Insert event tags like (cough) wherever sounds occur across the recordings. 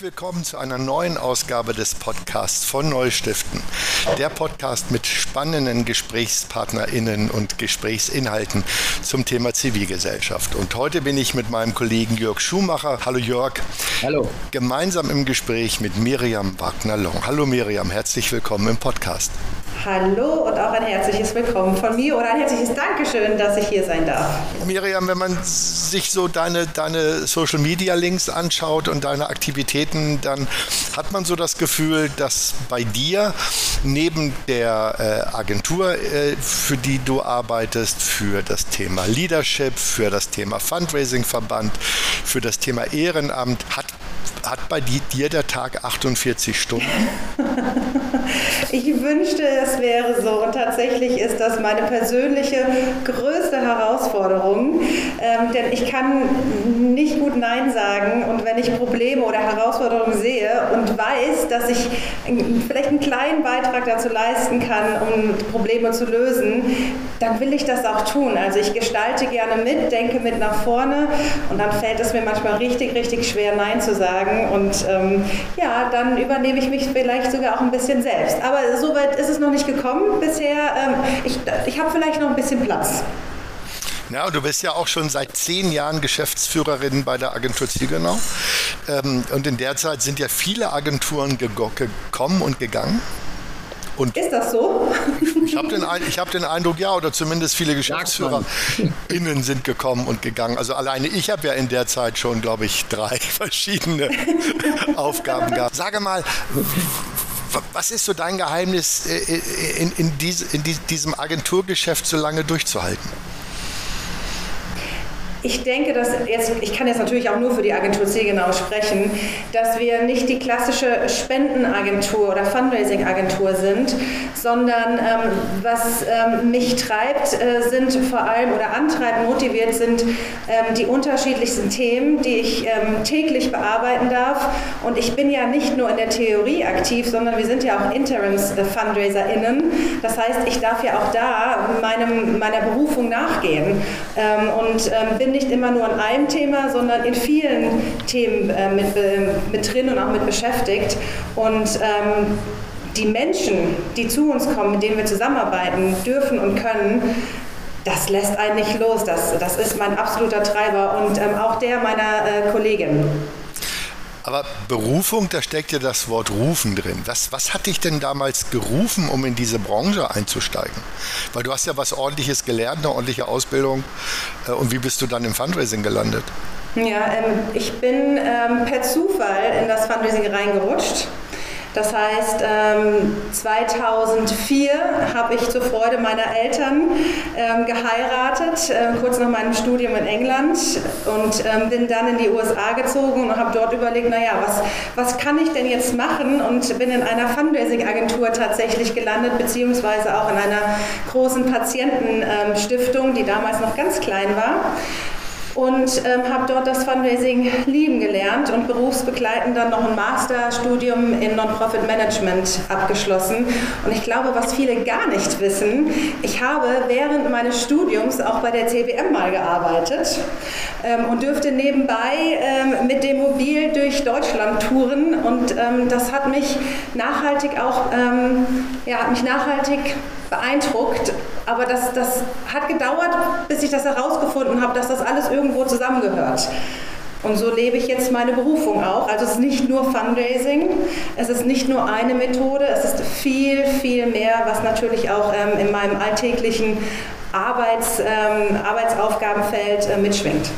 Herzlich willkommen zu einer neuen Ausgabe des Podcasts von Neustiften. Der Podcast mit spannenden GesprächspartnerInnen und Gesprächsinhalten zum Thema Zivilgesellschaft. Und heute bin ich mit meinem Kollegen Jörg Schumacher. Hallo Jörg. Hallo. Gemeinsam im Gespräch mit Miriam Wagner-Long. Hallo Miriam, herzlich willkommen im Podcast. Hallo und auch ein herzliches Willkommen von mir oder ein herzliches Dankeschön, dass ich hier sein darf. Miriam, wenn man sich so deine, deine Social Media Links anschaut und deine Aktivitäten, dann hat man so das Gefühl, dass bei dir neben der äh, Agentur, äh, für die du arbeitest, für das Thema Leadership, für das Thema Fundraising-Verband, für das Thema Ehrenamt, hat hat bei dir der Tag 48 Stunden? (laughs) Ich wünschte, es wäre so. Und tatsächlich ist das meine persönliche größte Herausforderung. Ähm, denn ich kann nicht gut Nein sagen. Und wenn ich Probleme oder Herausforderungen sehe und weiß, dass ich vielleicht einen kleinen Beitrag dazu leisten kann, um Probleme zu lösen, dann will ich das auch tun. Also ich gestalte gerne mit, denke mit nach vorne. Und dann fällt es mir manchmal richtig, richtig schwer, Nein zu sagen. Und ähm, ja, dann übernehme ich mich vielleicht sogar auch ein bisschen selbst. Aber so weit ist es noch nicht gekommen bisher. Ähm, ich ich habe vielleicht noch ein bisschen Platz. Ja, du bist ja auch schon seit zehn Jahren Geschäftsführerin bei der Agentur Ziegenau. Ähm, und in der Zeit sind ja viele Agenturen gekommen und gegangen. Und ist das so? (laughs) Ich habe den, hab den Eindruck, ja, oder zumindest viele GeschäftsführerInnen sind gekommen und gegangen. Also alleine ich habe ja in der Zeit schon, glaube ich, drei (laughs) verschiedene (laughs) Aufgaben gehabt. Sage mal, was ist so dein Geheimnis, äh, äh, in, in, diese, in diesem Agenturgeschäft so lange durchzuhalten? Ich denke, dass jetzt, ich kann jetzt natürlich auch nur für die Agentur Zegenau sprechen, dass wir nicht die klassische Spendenagentur oder Fundraising-Agentur sind, sondern ähm, was ähm, mich treibt, äh, sind vor allem oder antreibt, motiviert sind ähm, die unterschiedlichsten Themen, die ich ähm, täglich bearbeiten darf. Und ich bin ja nicht nur in der Theorie aktiv, sondern wir sind ja auch Interims-FundraiserInnen. Das heißt, ich darf ja auch da meinem, meiner Berufung nachgehen ähm, und ähm, bin bin nicht immer nur an einem Thema, sondern in vielen Themen äh, mit, mit drin und auch mit beschäftigt. Und ähm, die Menschen, die zu uns kommen, mit denen wir zusammenarbeiten dürfen und können, das lässt einen nicht los. Das, das ist mein absoluter Treiber und ähm, auch der meiner äh, Kollegin. Aber Berufung, da steckt ja das Wort rufen drin. Was, was hat dich denn damals gerufen, um in diese Branche einzusteigen? Weil du hast ja was ordentliches gelernt, eine ordentliche Ausbildung. Äh, und wie bist du dann im Fundraising gelandet? Ja, ähm, ich bin ähm, per Zufall in das Fundraising reingerutscht. Das heißt, 2004 ähm, habe ich zur Freude meiner Eltern ähm, geheiratet, äh, kurz nach meinem Studium in England und ähm, bin dann in die USA gezogen und habe dort überlegt, naja, was, was kann ich denn jetzt machen? Und bin in einer Fundraising-Agentur tatsächlich gelandet, beziehungsweise auch in einer großen Patientenstiftung, die damals noch ganz klein war und ähm, habe dort das Fundraising lieben gelernt und berufsbegleitend dann noch ein Masterstudium in Non-Profit Management abgeschlossen. Und ich glaube, was viele gar nicht wissen, ich habe während meines Studiums auch bei der CBM mal gearbeitet ähm, und dürfte nebenbei ähm, mit dem Mobil durch Deutschland touren und ähm, das hat mich nachhaltig auch, ähm, ja, hat mich nachhaltig beeindruckt. Aber das, das hat gedauert, bis ich das herausgefunden habe, dass das alles irgendwo zusammengehört. Und so lebe ich jetzt meine Berufung auch. Also es ist nicht nur Fundraising, es ist nicht nur eine Methode, es ist viel, viel mehr, was natürlich auch ähm, in meinem alltäglichen Arbeits, ähm, Arbeitsaufgabenfeld äh, mitschwingt.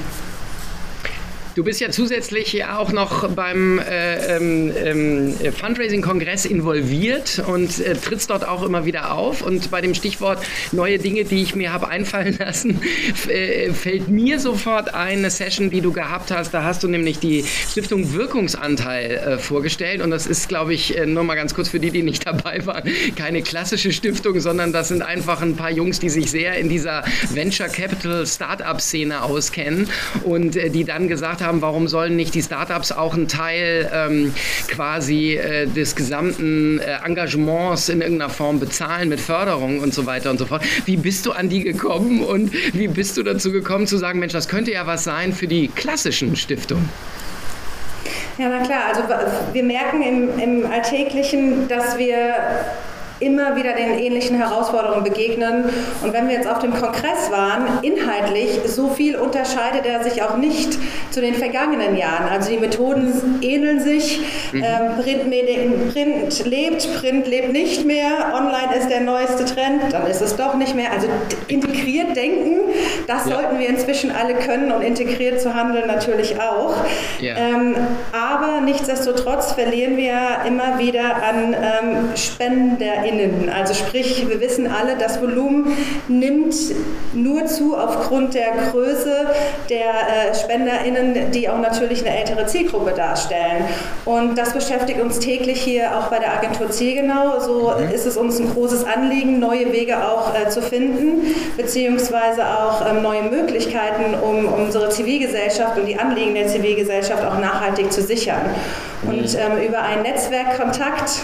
Du bist ja zusätzlich auch noch beim äh, ähm, ähm, Fundraising-Kongress involviert und äh, trittst dort auch immer wieder auf. Und bei dem Stichwort neue Dinge, die ich mir habe einfallen (laughs) lassen, äh, fällt mir sofort eine Session, die du gehabt hast. Da hast du nämlich die Stiftung Wirkungsanteil äh, vorgestellt. Und das ist, glaube ich, äh, nur mal ganz kurz für die, die nicht (laughs) dabei waren, keine klassische Stiftung, sondern das sind einfach ein paar Jungs, die sich sehr in dieser Venture Capital Startup-Szene auskennen und äh, die dann gesagt haben, warum sollen nicht die Startups auch einen Teil ähm, quasi äh, des gesamten äh, Engagements in irgendeiner Form bezahlen mit Förderung und so weiter und so fort. Wie bist du an die gekommen und wie bist du dazu gekommen zu sagen, Mensch, das könnte ja was sein für die klassischen Stiftungen? Ja, na klar. Also wir merken im, im Alltäglichen, dass wir immer wieder den ähnlichen Herausforderungen begegnen. Und wenn wir jetzt auf dem Kongress waren, inhaltlich, so viel unterscheidet er sich auch nicht zu den vergangenen Jahren. Also die Methoden ähneln sich. Mhm. Ähm, Printmedien, Print lebt, Print lebt nicht mehr. Online ist der neueste Trend, dann ist es doch nicht mehr. Also integriert denken, das ja. sollten wir inzwischen alle können und integriert zu handeln natürlich auch. Ja. Ähm, aber nichtsdestotrotz verlieren wir immer wieder an ähm, SpenderInnen. Also sprich, wir wissen alle, das Volumen nimmt nur zu aufgrund der Größe der äh, SpenderInnen, die auch natürlich eine ältere Zielgruppe darstellen. Und das beschäftigt uns täglich hier auch bei der Agentur Zielgenau. So mhm. ist es uns ein großes Anliegen, neue Wege auch äh, zu finden, beziehungsweise auch ähm, neue Möglichkeiten, um unsere Zivilgesellschaft und die Anliegen der Zivilgesellschaft auch nachhaltig zu sichern. Und mhm. ähm, über einen Netzwerkkontakt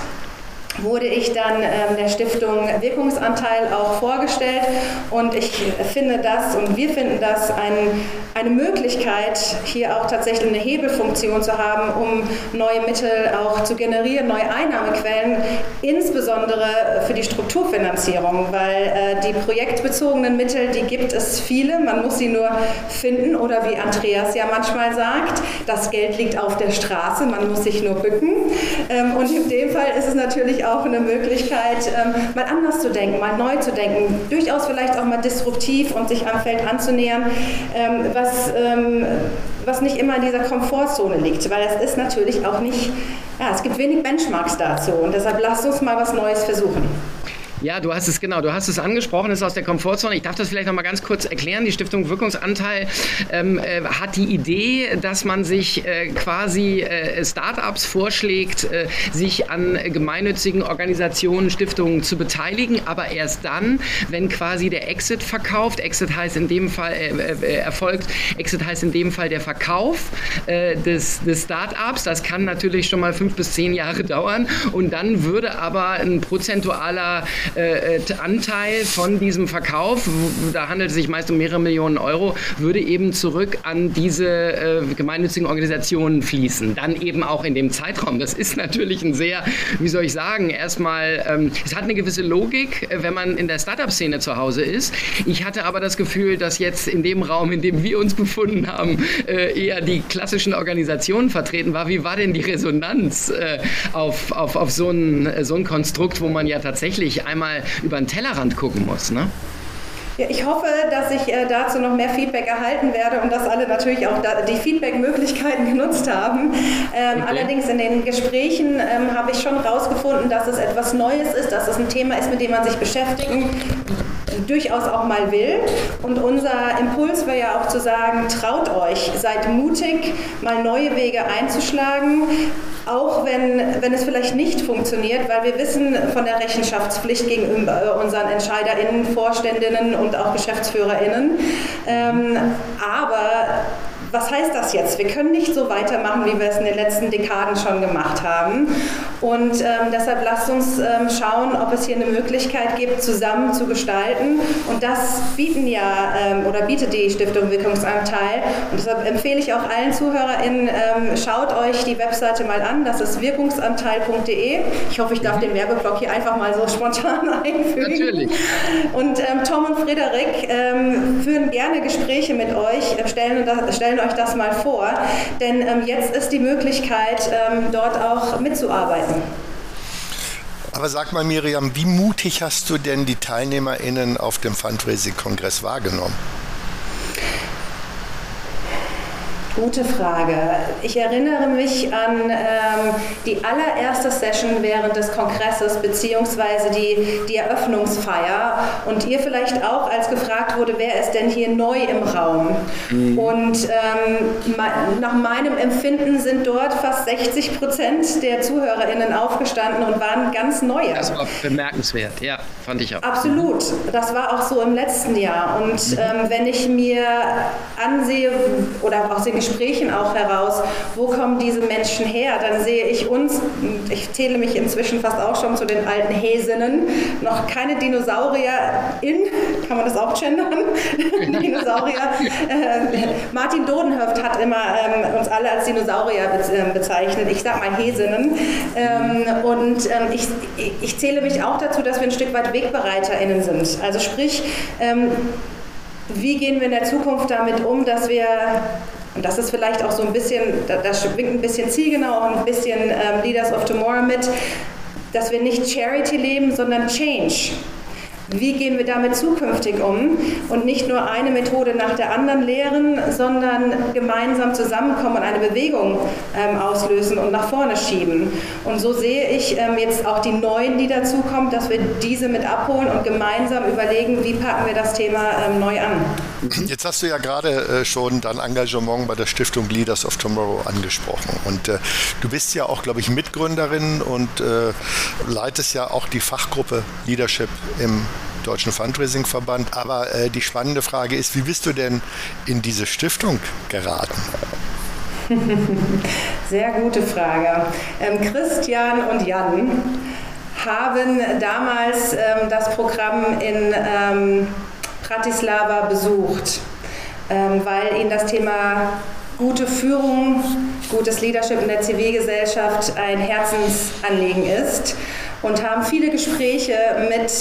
wurde ich dann ähm, der Stiftung Wirkungsanteil auch vorgestellt. Und ich finde das und wir finden das ein, eine Möglichkeit, hier auch tatsächlich eine Hebelfunktion zu haben, um neue Mittel auch zu generieren, neue Einnahmequellen, insbesondere für die Strukturfinanzierung, weil äh, die projektbezogenen Mittel, die gibt es viele, man muss sie nur finden oder wie Andreas ja manchmal sagt, das Geld liegt auf der Straße, man muss sich nur bücken. Ähm, und in dem Fall ist es natürlich auch auch eine Möglichkeit, ähm, mal anders zu denken, mal neu zu denken, durchaus vielleicht auch mal disruptiv und sich am Feld anzunähern, ähm, was, ähm, was nicht immer in dieser Komfortzone liegt, weil es ist natürlich auch nicht, ja, es gibt wenig Benchmarks dazu und deshalb lasst uns mal was Neues versuchen. Ja, du hast es genau, du hast es angesprochen, es ist aus der Komfortzone. Ich darf das vielleicht noch mal ganz kurz erklären. Die Stiftung Wirkungsanteil ähm, äh, hat die Idee, dass man sich äh, quasi äh, Startups vorschlägt, äh, sich an gemeinnützigen Organisationen, Stiftungen zu beteiligen, aber erst dann, wenn quasi der Exit verkauft. Exit heißt in dem Fall äh, äh, erfolgt. Exit heißt in dem Fall der Verkauf des, des Startups. Das kann natürlich schon mal fünf bis zehn Jahre dauern und dann würde aber ein prozentualer äh, äh, Anteil von diesem Verkauf, da handelt es sich meist um mehrere Millionen Euro, würde eben zurück an diese äh, gemeinnützigen Organisationen fließen. Dann eben auch in dem Zeitraum. Das ist natürlich ein sehr, wie soll ich sagen, erstmal, ähm, es hat eine gewisse Logik, äh, wenn man in der Startup-Szene zu Hause ist. Ich hatte aber das Gefühl, dass jetzt in dem Raum, in dem wir uns befunden haben, äh, eher die klassischen Organisationen vertreten war. Wie war denn die Resonanz äh, auf, auf, auf so, ein, so ein Konstrukt, wo man ja tatsächlich einmal einmal über den Tellerrand gucken muss. Ne? Ja, ich hoffe, dass ich äh, dazu noch mehr Feedback erhalten werde und dass alle natürlich auch da, die Feedback-Möglichkeiten (laughs) genutzt haben. Ähm, okay. Allerdings in den Gesprächen ähm, habe ich schon herausgefunden, dass es etwas Neues ist, dass es ein Thema ist, mit dem man sich beschäftigen durchaus auch mal will. Und unser Impuls wäre ja auch zu sagen, traut euch, seid mutig, mal neue Wege einzuschlagen, auch wenn, wenn es vielleicht nicht funktioniert, weil wir wissen von der Rechenschaftspflicht gegenüber unseren EntscheiderInnen, Vorständinnen und auch GeschäftsführerInnen. Ähm, aber was heißt das jetzt? Wir können nicht so weitermachen, wie wir es in den letzten Dekaden schon gemacht haben. Und ähm, deshalb lasst uns ähm, schauen, ob es hier eine Möglichkeit gibt, zusammen zu gestalten. Und das bieten ja ähm, oder bietet die Stiftung Wirkungsanteil. Und deshalb empfehle ich auch allen ZuhörerInnen, ähm, schaut euch die Webseite mal an. Das ist wirkungsanteil.de. Ich hoffe, ich darf mhm. den Werbeblock hier einfach mal so (laughs) spontan einfügen. Natürlich. Und ähm, Tom und Frederik ähm, führen gerne Gespräche mit euch, stellen, stellen euch das mal vor, denn jetzt ist die Möglichkeit, dort auch mitzuarbeiten. Aber sag mal, Miriam, wie mutig hast du denn die TeilnehmerInnen auf dem Fundraising-Kongress wahrgenommen? Gute Frage. Ich erinnere mich an ähm, die allererste Session während des Kongresses beziehungsweise die, die Eröffnungsfeier und ihr vielleicht auch, als gefragt wurde, wer ist denn hier neu im Raum? Mhm. Und ähm, nach meinem Empfinden sind dort fast 60 Prozent der ZuhörerInnen aufgestanden und waren ganz neue. Das war bemerkenswert, ja, fand ich auch. Absolut. Das war auch so im letzten Jahr. Und mhm. ähm, wenn ich mir ansehe oder auch den Gesprächen auch heraus, wo kommen diese Menschen her, dann sehe ich uns, ich zähle mich inzwischen fast auch schon zu den alten Häsinnen, noch keine Dinosaurier in, kann man das auch gendern? (laughs) Dinosaurier. Äh, Martin Dodenhöft hat immer ähm, uns alle als Dinosaurier ähm, bezeichnet. Ich sag mal Häsinnen. Ähm, und ähm, ich, ich zähle mich auch dazu, dass wir ein Stück weit WegbereiterInnen sind. Also sprich, ähm, wie gehen wir in der Zukunft damit um, dass wir und das ist vielleicht auch so ein bisschen, da, schwingt ein bisschen zielgenau und ein bisschen ähm, Leaders of Tomorrow mit, dass wir nicht Charity leben, sondern Change. Wie gehen wir damit zukünftig um und nicht nur eine Methode nach der anderen lehren, sondern gemeinsam zusammenkommen und eine Bewegung ähm, auslösen und nach vorne schieben. Und so sehe ich ähm, jetzt auch die neuen, die dazukommen, dass wir diese mit abholen und gemeinsam überlegen, wie packen wir das Thema ähm, neu an. Jetzt hast du ja gerade äh, schon dein Engagement bei der Stiftung Leaders of Tomorrow angesprochen. Und äh, du bist ja auch, glaube ich, Mitgründerin und äh, leitest ja auch die Fachgruppe Leadership im Deutschen Fundraising-Verband. Aber äh, die spannende Frage ist, wie bist du denn in diese Stiftung geraten? (laughs) Sehr gute Frage. Ähm, Christian und Jan haben damals ähm, das Programm in ähm, Bratislava besucht, ähm, weil ihnen das Thema gute Führung, gutes Leadership in der Zivilgesellschaft ein Herzensanliegen ist. Und haben viele Gespräche mit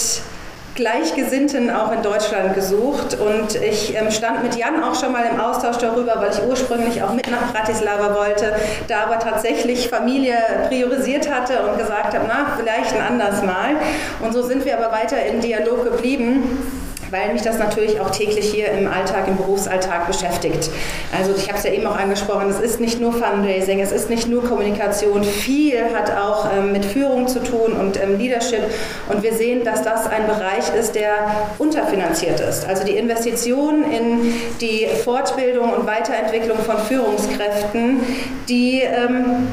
Gleichgesinnten auch in Deutschland gesucht. Und ich ähm, stand mit Jan auch schon mal im Austausch darüber, weil ich ursprünglich auch mit nach Bratislava wollte, da aber tatsächlich Familie priorisiert hatte und gesagt habe, na, vielleicht ein anderes Mal. Und so sind wir aber weiter in Dialog geblieben weil mich das natürlich auch täglich hier im Alltag, im Berufsalltag beschäftigt. Also ich habe es ja eben auch angesprochen, es ist nicht nur Fundraising, es ist nicht nur Kommunikation, viel hat auch ähm, mit Führung zu tun und ähm, Leadership und wir sehen, dass das ein Bereich ist, der unterfinanziert ist. Also die Investition in die Fortbildung und Weiterentwicklung von Führungskräften, die ähm,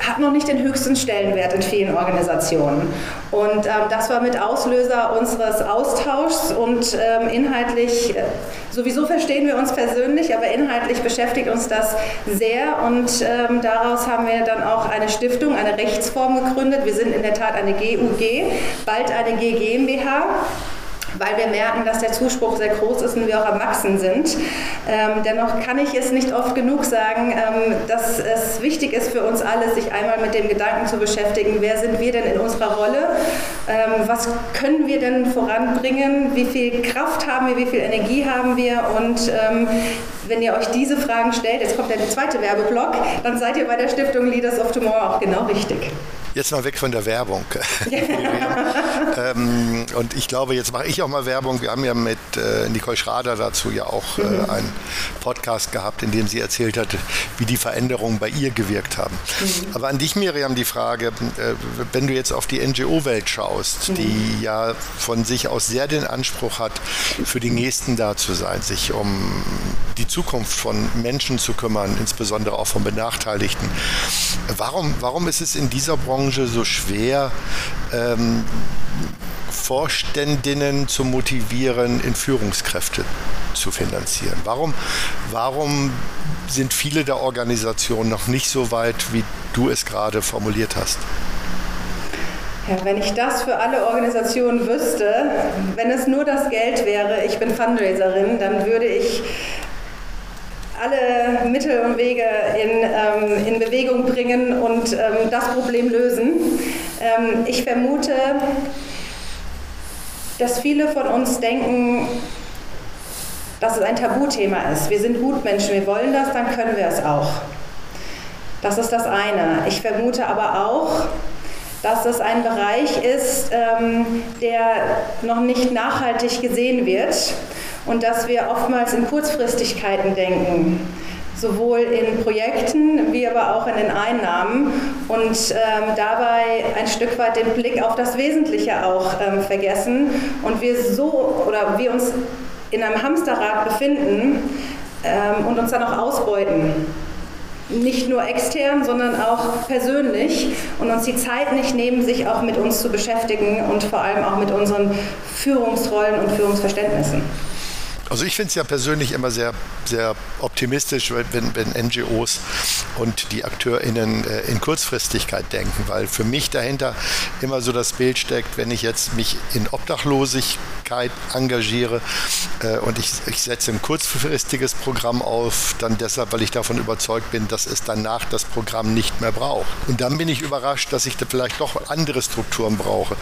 hat noch nicht den höchsten Stellenwert in vielen Organisationen. Und ähm, das war mit Auslöser unseres Austauschs und ähm, inhaltlich, äh, sowieso verstehen wir uns persönlich, aber inhaltlich beschäftigt uns das sehr und ähm, daraus haben wir dann auch eine Stiftung, eine Rechtsform gegründet. Wir sind in der Tat eine GUG, bald eine GmbH weil wir merken, dass der Zuspruch sehr groß ist und wir auch am Wachsen sind. Ähm, dennoch kann ich es nicht oft genug sagen, ähm, dass es wichtig ist für uns alle, sich einmal mit dem Gedanken zu beschäftigen, wer sind wir denn in unserer Rolle, ähm, was können wir denn voranbringen, wie viel Kraft haben wir, wie viel Energie haben wir und ähm, wenn ihr euch diese Fragen stellt, jetzt kommt der zweite Werbeblock, dann seid ihr bei der Stiftung Leaders of Tomorrow auch genau richtig. Jetzt mal weg von der Werbung. (laughs) ähm, und ich glaube, jetzt mache ich auch mal Werbung. Wir haben ja mit äh, Nicole Schrader dazu ja auch äh, mhm. einen Podcast gehabt, in dem sie erzählt hat, wie die Veränderungen bei ihr gewirkt haben. Mhm. Aber an dich, Miriam, die Frage, äh, wenn du jetzt auf die NGO-Welt schaust, mhm. die ja von sich aus sehr den Anspruch hat, für die Nächsten da zu sein, sich um die Zukunft von Menschen zu kümmern, insbesondere auch von Benachteiligten. Warum, warum ist es in dieser Branche Branche so schwer, ähm, Vorständinnen zu motivieren, in Führungskräfte zu finanzieren? Warum, warum sind viele der Organisationen noch nicht so weit, wie du es gerade formuliert hast? Ja, wenn ich das für alle Organisationen wüsste, wenn es nur das Geld wäre, ich bin Fundraiserin, dann würde ich alle Mittel und Wege in, ähm, in Bewegung bringen und ähm, das Problem lösen. Ähm, ich vermute, dass viele von uns denken, dass es ein Tabuthema ist. Wir sind Gutmenschen, wir wollen das, dann können wir es auch. Das ist das eine. Ich vermute aber auch, dass es ein Bereich ist, ähm, der noch nicht nachhaltig gesehen wird und dass wir oftmals in Kurzfristigkeiten denken sowohl in Projekten wie aber auch in den Einnahmen und ähm, dabei ein Stück weit den Blick auf das Wesentliche auch ähm, vergessen und wir so oder wir uns in einem Hamsterrad befinden ähm, und uns dann auch ausbeuten. Nicht nur extern, sondern auch persönlich und uns die Zeit nicht nehmen, sich auch mit uns zu beschäftigen und vor allem auch mit unseren Führungsrollen und Führungsverständnissen. Also ich finde es ja persönlich immer sehr, sehr optimistisch, wenn, wenn NGOs und die AkteurInnen äh, in Kurzfristigkeit denken, weil für mich dahinter immer so das Bild steckt, wenn ich jetzt mich in Obdachlosigkeit engagiere äh, und ich, ich setze ein kurzfristiges Programm auf, dann deshalb, weil ich davon überzeugt bin, dass es danach das Programm nicht mehr braucht. Und dann bin ich überrascht, dass ich da vielleicht doch andere Strukturen brauche.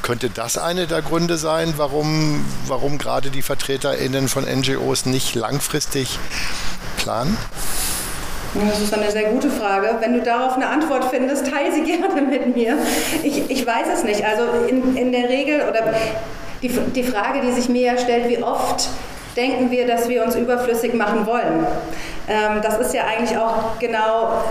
Könnte das eine der Gründe sein, warum, warum gerade die VertreterInnen von NGOs nicht langfristig planen? Das ist eine sehr gute Frage. Wenn du darauf eine Antwort findest, teile sie (laughs) gerne mit mir. Ich, ich weiß es nicht. Also in, in der Regel, oder die, die Frage, die sich mir ja stellt, wie oft denken wir, dass wir uns überflüssig machen wollen? Ähm, das ist ja eigentlich auch genau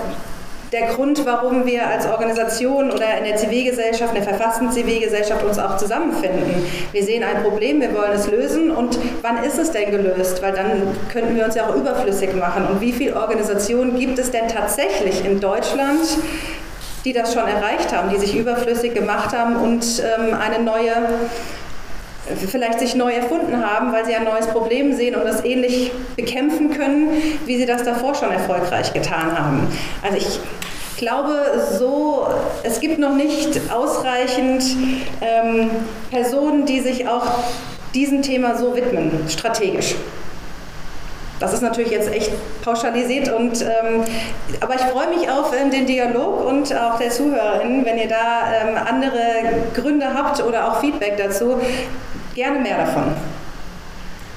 der Grund, warum wir als Organisation oder in der Zivilgesellschaft, in der verfassten Zivilgesellschaft uns auch zusammenfinden. Wir sehen ein Problem, wir wollen es lösen und wann ist es denn gelöst? Weil dann könnten wir uns ja auch überflüssig machen. Und wie viele Organisationen gibt es denn tatsächlich in Deutschland, die das schon erreicht haben, die sich überflüssig gemacht haben und ähm, eine neue vielleicht sich neu erfunden haben, weil sie ein neues Problem sehen und das ähnlich bekämpfen können, wie sie das davor schon erfolgreich getan haben. Also ich glaube, so, es gibt noch nicht ausreichend ähm, Personen, die sich auch diesem Thema so widmen, strategisch. Das ist natürlich jetzt echt pauschalisiert und ähm, aber ich freue mich auf ähm, den Dialog und auch der Zuhörerinnen, wenn ihr da ähm, andere Gründe habt oder auch Feedback dazu, gerne mehr davon.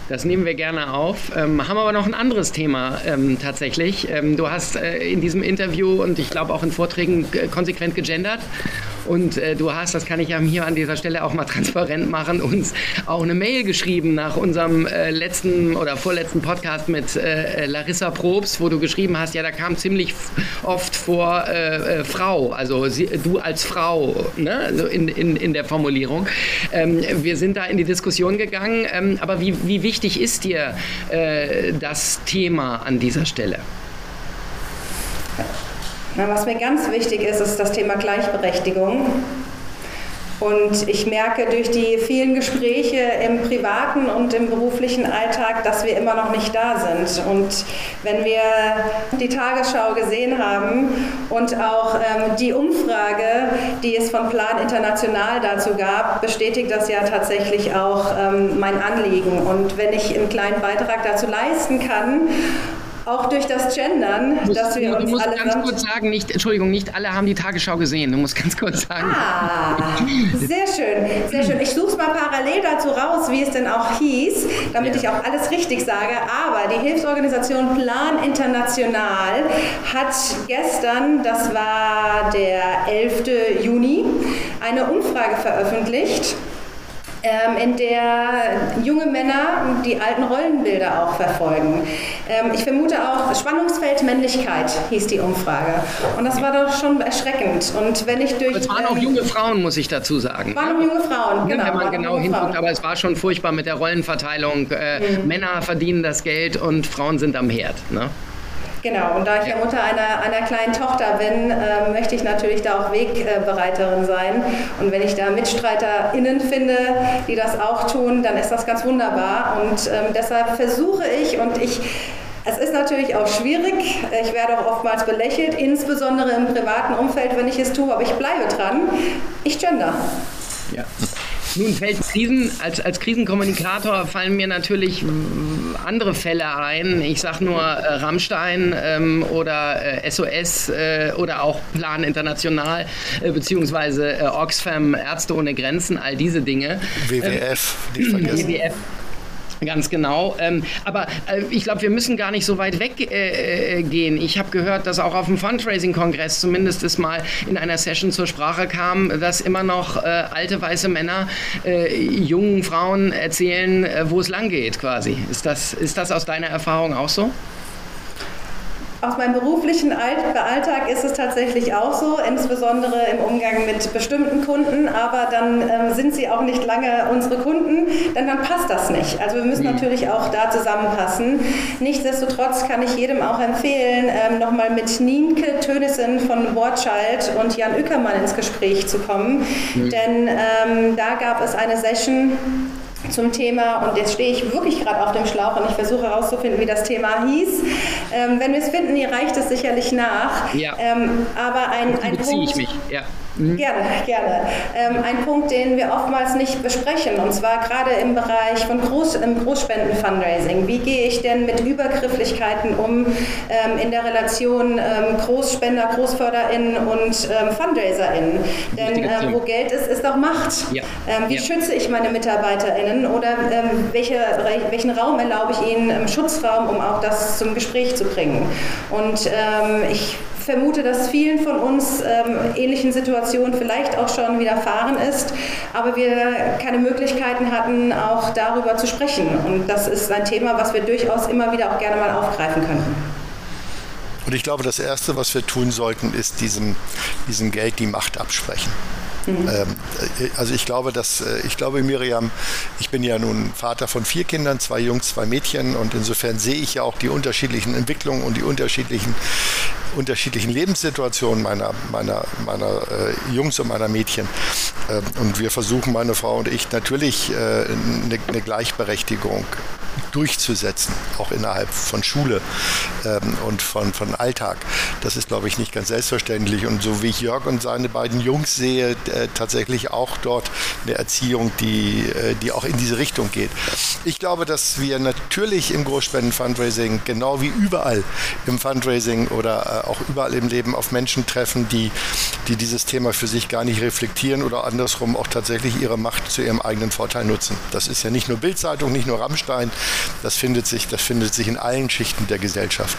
Das nehmen wir gerne auf. Ähm, haben aber noch ein anderes Thema ähm, tatsächlich. Ähm, du hast äh, in diesem Interview und ich glaube auch in Vorträgen äh, konsequent gegendert. Und äh, du hast, das kann ich ja hier an dieser Stelle auch mal (laughs) transparent machen, uns auch eine Mail geschrieben nach unserem äh, letzten oder vorletzten Podcast mit äh, Larissa Probst, wo du geschrieben hast, ja, da kam ziemlich oft vor äh, äh, Frau, also sie, du als Frau ne? also in, in, in der Formulierung. Ähm, wir sind da in die Diskussion gegangen, ähm, aber wie, wie wichtig ist dir äh, das Thema an dieser Stelle? Na, was mir ganz wichtig ist, ist das Thema Gleichberechtigung. Und ich merke durch die vielen Gespräche im privaten und im beruflichen Alltag, dass wir immer noch nicht da sind. Und wenn wir die Tagesschau gesehen haben und auch ähm, die Umfrage, die es von Plan International dazu gab, bestätigt das ja tatsächlich auch ähm, mein Anliegen. Und wenn ich einen kleinen Beitrag dazu leisten kann auch durch das Gendern, musst, dass wir uns Du musst ganz kurz sagen, nicht, Entschuldigung, nicht alle haben die Tagesschau gesehen. Du musst ganz kurz sagen. Ah, sehr schön, sehr schön. Ich suche es mal parallel dazu raus, wie es denn auch hieß, damit ja. ich auch alles richtig sage. Aber die Hilfsorganisation Plan International hat gestern, das war der 11. Juni, eine Umfrage veröffentlicht ähm, in der junge Männer die alten Rollenbilder auch verfolgen. Ähm, ich vermute auch, Spannungsfeld Männlichkeit hieß die Umfrage. Und das war doch schon erschreckend. Und wenn ich durch. Es waren auch ähm, junge Frauen, muss ich dazu sagen. Waren auch junge Frauen, genau. Wenn man genau hinguckt, aber es war schon furchtbar mit der Rollenverteilung. Äh, mhm. Männer verdienen das Geld und Frauen sind am Herd. Ne? Genau, und da ich ja Mutter einer, einer kleinen Tochter bin, äh, möchte ich natürlich da auch Wegbereiterin sein. Und wenn ich da MitstreiterInnen finde, die das auch tun, dann ist das ganz wunderbar. Und ähm, deshalb versuche ich und ich es ist natürlich auch schwierig. Ich werde auch oftmals belächelt, insbesondere im privaten Umfeld, wenn ich es tue, aber ich bleibe dran. Ich gender. Ja. Nun fällt Krisen, als, als Krisenkommunikator fallen mir natürlich andere Fälle ein. Ich sage nur äh, Rammstein ähm, oder äh, SOS äh, oder auch Plan International äh, beziehungsweise äh, Oxfam, Ärzte ohne Grenzen, all diese Dinge. WWF, nicht vergessen. WWF Ganz genau. Ähm, aber äh, ich glaube, wir müssen gar nicht so weit weggehen. Äh, äh ich habe gehört, dass auch auf dem Fundraising-Kongress zumindest es mal in einer Session zur Sprache kam, dass immer noch äh, alte weiße Männer äh, jungen Frauen erzählen, äh, wo es lang geht quasi. Ist das, ist das aus deiner Erfahrung auch so? Aus meinem beruflichen Alltag ist es tatsächlich auch so, insbesondere im Umgang mit bestimmten Kunden, aber dann ähm, sind sie auch nicht lange unsere Kunden, denn dann passt das nicht. Also wir müssen mhm. natürlich auch da zusammenpassen. Nichtsdestotrotz kann ich jedem auch empfehlen, ähm, nochmal mit Nienke Tönissen von Wortschalt und Jan Ückermann ins Gespräch zu kommen, mhm. denn ähm, da gab es eine Session, zum Thema, und jetzt stehe ich wirklich gerade auf dem Schlauch und ich versuche herauszufinden, wie das Thema hieß. Ähm, wenn wir es finden, ihr reicht es sicherlich nach. Ja. Ähm, aber ein, ein Punkt, ich mich. Ja. Mhm. Gerne, gerne. Ähm, ein Punkt, den wir oftmals nicht besprechen, und zwar gerade im Bereich von Groß, Großspenden-Fundraising. Wie gehe ich denn mit Übergrifflichkeiten um ähm, in der Relation ähm, Großspender, GroßförderInnen und ähm, FundraiserInnen? Denn ähm, wo Geld ist, ist auch Macht. Ja. Ähm, wie ja. schütze ich meine MitarbeiterInnen oder ähm, welche, welchen Raum erlaube ich ihnen im Schutzraum, um auch das zum Gespräch zu bringen? Und ich vermute, dass vielen von uns ähm, ähnlichen Situationen vielleicht auch schon widerfahren ist, aber wir keine Möglichkeiten hatten, auch darüber zu sprechen. Und das ist ein Thema, was wir durchaus immer wieder auch gerne mal aufgreifen könnten. Und ich glaube, das Erste, was wir tun sollten, ist diesem, diesem Geld die Macht absprechen. Mhm. Ähm, äh, also ich glaube, dass äh, ich glaube, Miriam, ich bin ja nun Vater von vier Kindern, zwei Jungs, zwei Mädchen und insofern sehe ich ja auch die unterschiedlichen Entwicklungen und die unterschiedlichen unterschiedlichen Lebenssituationen meiner, meiner, meiner äh, Jungs und meiner Mädchen. Ähm, und wir versuchen, meine Frau und ich, natürlich äh, eine, eine Gleichberechtigung durchzusetzen, auch innerhalb von Schule ähm, und von, von Alltag. Das ist, glaube ich, nicht ganz selbstverständlich. Und so wie ich Jörg und seine beiden Jungs sehe, äh, tatsächlich auch dort eine Erziehung, die, äh, die auch in diese Richtung geht. Ich glaube, dass wir natürlich im Großspenden-Fundraising, genau wie überall im Fundraising oder äh, auch überall im Leben auf Menschen treffen, die, die dieses Thema für sich gar nicht reflektieren oder andersrum auch tatsächlich ihre Macht zu ihrem eigenen Vorteil nutzen. Das ist ja nicht nur Bildzeitung, nicht nur Rammstein, das findet sich, das findet sich in allen Schichten der Gesellschaft,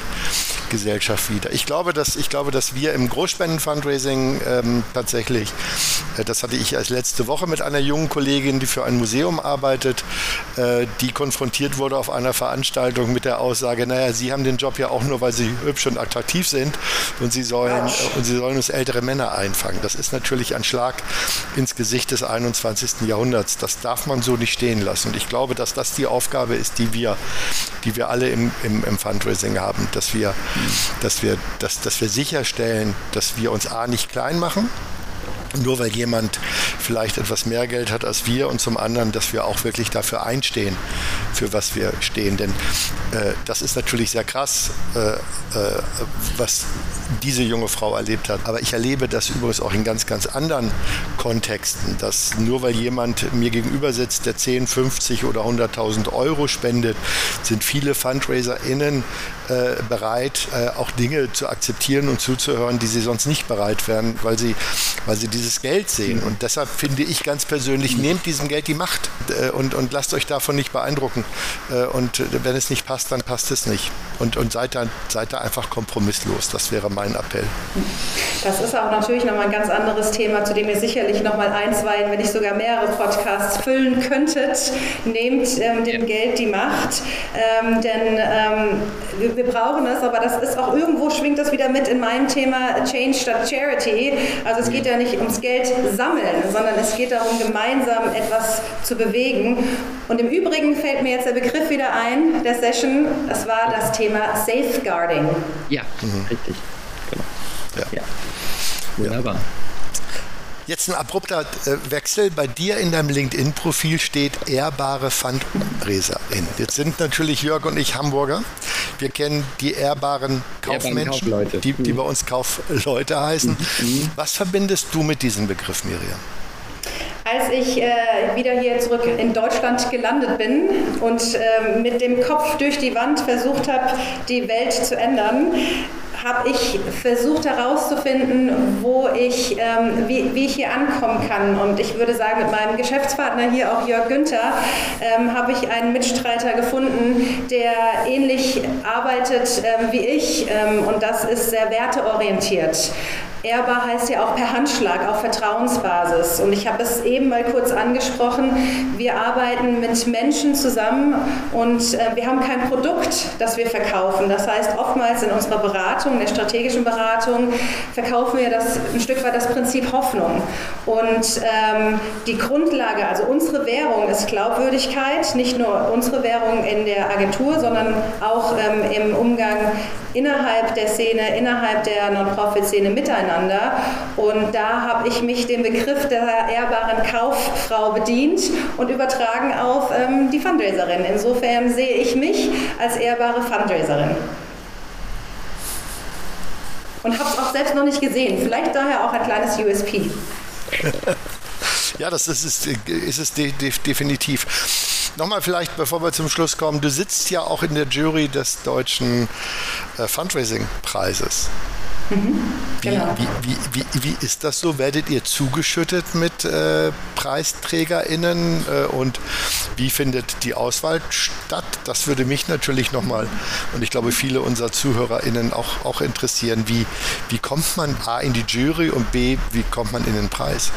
Gesellschaft wieder. Ich glaube, dass, ich glaube, dass wir im Großspenden-Fundraising ähm, tatsächlich, äh, das hatte ich als letzte Woche mit einer jungen Kollegin, die für ein Museum arbeitet, äh, die konfrontiert wurde auf einer Veranstaltung mit der Aussage, naja, Sie haben den Job ja auch nur, weil Sie hübsch und attraktiv sind und Sie sollen, äh, und Sie sollen uns ältere Männer einfangen. Das ist natürlich ein Schlag ins Gesicht des 21. Jahrhunderts. Das darf man so nicht stehen lassen. Und ich glaube, dass das die Aufgabe ist, die wir, die wir alle im, im, im Fundraising haben, dass wir, dass, wir, dass, dass wir sicherstellen, dass wir uns A nicht klein machen, nur weil jemand vielleicht etwas mehr Geld hat als wir und zum anderen, dass wir auch wirklich dafür einstehen, für was wir stehen. Denn äh, das ist natürlich sehr krass, äh, äh, was diese junge Frau erlebt hat. Aber ich erlebe das übrigens auch in ganz, ganz anderen Kontexten, dass nur weil jemand mir gegenüber sitzt, der 10, 50 oder 100.000 Euro spendet, sind viele FundraiserInnen äh, bereit, äh, auch Dinge zu akzeptieren und zuzuhören, die sie sonst nicht bereit wären, weil sie, weil sie dieses Geld sehen. Und deshalb finde ich ganz persönlich, nehmt diesem Geld die Macht äh, und, und lasst euch davon nicht beeindrucken. Und wenn es nicht passt, dann passt es nicht. Und, und seid, da, seid da einfach kompromisslos. Das wäre mein Appell. Das ist auch natürlich nochmal ein ganz anderes Thema, zu dem ihr sicherlich nochmal ein, zwei, wenn nicht sogar mehrere Podcasts füllen könntet. Nehmt ähm, dem ja. Geld die Macht. Ähm, denn ähm, wir, brauchen es, aber das ist auch irgendwo schwingt das wieder mit in meinem Thema Change statt Charity. Also es geht ja nicht ums Geld sammeln, sondern es geht darum, gemeinsam etwas zu bewegen. Und im Übrigen fällt mir jetzt der Begriff wieder ein, der Session, das war das Thema Safeguarding. Ja, mhm. richtig. Genau. Ja. ja. Wunderbar. Jetzt ein abrupter äh, Wechsel. Bei dir in deinem LinkedIn-Profil steht ehrbare Fundraiserin. Jetzt sind natürlich Jörg und ich Hamburger. Wir kennen die ehrbaren Kaufmenschen, Kaufleute. Die, die mhm. bei uns Kaufleute heißen. Mhm. Was verbindest du mit diesem Begriff, Miriam? Als ich äh, wieder hier zurück in Deutschland gelandet bin und äh, mit dem Kopf durch die Wand versucht habe, die Welt zu ändern, habe ich versucht herauszufinden, wo ich, ähm, wie, wie ich hier ankommen kann. Und ich würde sagen, mit meinem Geschäftspartner hier, auch Jörg Günther, ähm, habe ich einen Mitstreiter gefunden, der ähnlich arbeitet ähm, wie ich. Ähm, und das ist sehr werteorientiert. Ehrbar heißt ja auch per Handschlag, auf Vertrauensbasis. Und ich habe es eben mal kurz angesprochen. Wir arbeiten mit Menschen zusammen und äh, wir haben kein Produkt, das wir verkaufen. Das heißt, oftmals in unserer Beratung, in der strategischen Beratung, verkaufen wir das, ein Stück weit das Prinzip Hoffnung. Und ähm, die Grundlage, also unsere Währung ist Glaubwürdigkeit, nicht nur unsere Währung in der Agentur, sondern auch ähm, im Umgang innerhalb der Szene, innerhalb der Non-Profit-Szene miteinander miteinander. Und da habe ich mich dem Begriff der ehrbaren Kauffrau bedient und übertragen auf ähm, die Fundraiserin. Insofern sehe ich mich als ehrbare Fundraiserin. Und habe es auch selbst noch nicht gesehen. Vielleicht daher auch ein kleines USP. (laughs) ja, das ist, ist, ist es de, de, definitiv. Nochmal vielleicht, bevor wir zum Schluss kommen, du sitzt ja auch in der Jury des deutschen äh, Fundraising-Preises. Mhm, genau. wie, wie, wie, wie, ist das so? Werdet ihr zugeschüttet mit äh, PreisträgerInnen äh, und wie findet die Auswahl statt? Das würde mich natürlich nochmal und ich glaube viele unserer ZuhörerInnen auch, auch interessieren. Wie, wie kommt man A in die Jury und B, wie kommt man in den Preis?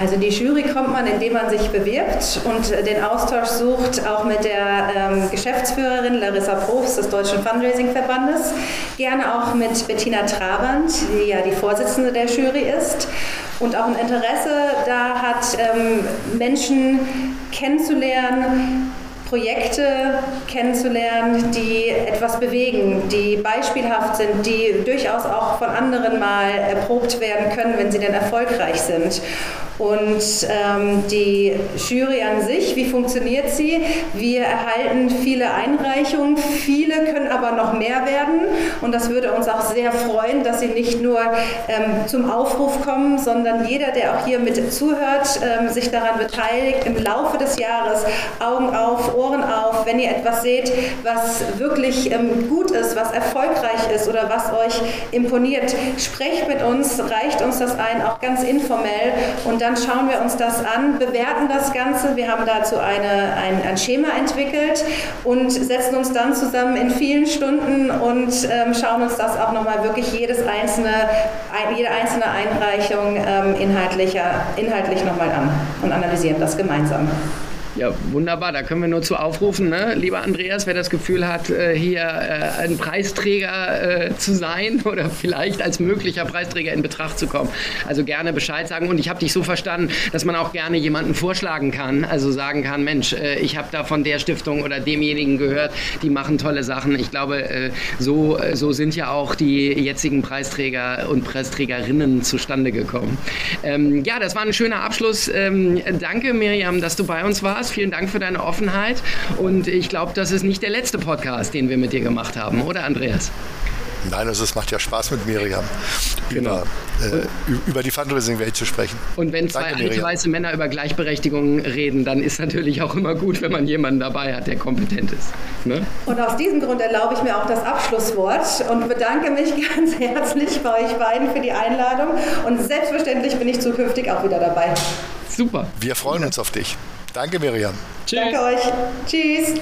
Also die Jury kommt man, indem man sich bewirbt und den Austausch sucht, auch mit der ähm, Geschäftsführerin Larissa Probst des Deutschen Fundraising-Verbandes, gerne auch mit Bettina Trabant, die ja die Vorsitzende der Jury ist und auch ein Interesse da hat, ähm, Menschen kennenzulernen, Projekte kennenzulernen, die etwas bewegen, die beispielhaft sind, die durchaus auch von anderen mal erprobt werden können, wenn sie denn erfolgreich sind. Und ähm, die Jury an sich, wie funktioniert sie? Wir erhalten viele Einreichungen, viele können aber noch mehr werden. Und das würde uns auch sehr freuen, dass sie nicht nur ähm, zum Aufruf kommen, sondern jeder, der auch hier mit zuhört, ähm, sich daran beteiligt, im Laufe des Jahres Augen auf, Ohren auf, wenn ihr etwas seht, was wirklich ähm, gut ist, was erfolgreich ist oder was euch imponiert, sprecht mit uns, reicht uns das ein, auch ganz informell. Und dann schauen wir uns das an, bewerten das Ganze. Wir haben dazu eine, ein, ein Schema entwickelt und setzen uns dann zusammen in vielen Stunden und ähm, schauen uns das auch nochmal wirklich jedes einzelne, jede einzelne Einreichung ähm, inhaltlicher, inhaltlich nochmal an und analysieren das gemeinsam. Ja, wunderbar. Da können wir nur zu aufrufen, ne? lieber Andreas, wer das Gefühl hat, äh, hier äh, ein Preisträger äh, zu sein (laughs) oder vielleicht als möglicher Preisträger in Betracht zu kommen. Also gerne Bescheid sagen. Und ich habe dich so verstanden, dass man auch gerne jemanden vorschlagen kann. Also sagen kann, Mensch, ich habe da von der Stiftung oder demjenigen gehört, die machen tolle Sachen. Ich glaube, so, so sind ja auch die jetzigen Preisträger und Preisträgerinnen zustande gekommen. Ähm, ja, das war ein schöner Abschluss. Ähm, danke, Miriam, dass du bei uns warst. Spaß. Vielen Dank für deine Offenheit. Und ich glaube, das ist nicht der letzte Podcast, den wir mit dir gemacht haben, oder Andreas? Nein, also es macht ja Spaß mit Miriam, genau. über, äh, über die Fundraising-Welt zu sprechen. Und wenn zwei Danke, alte weiße Männer über Gleichberechtigung reden, dann ist natürlich auch immer gut, wenn man jemanden dabei hat, der kompetent ist. Ne? Und aus diesem Grund erlaube ich mir auch das Abschlusswort und bedanke mich (laughs) ganz herzlich bei euch beiden für die Einladung. Und selbstverständlich bin ich zukünftig auch wieder dabei. Super. Wir freuen uns auf dich. Danke, Miriam. Tschüss. Danke euch. Tschüss.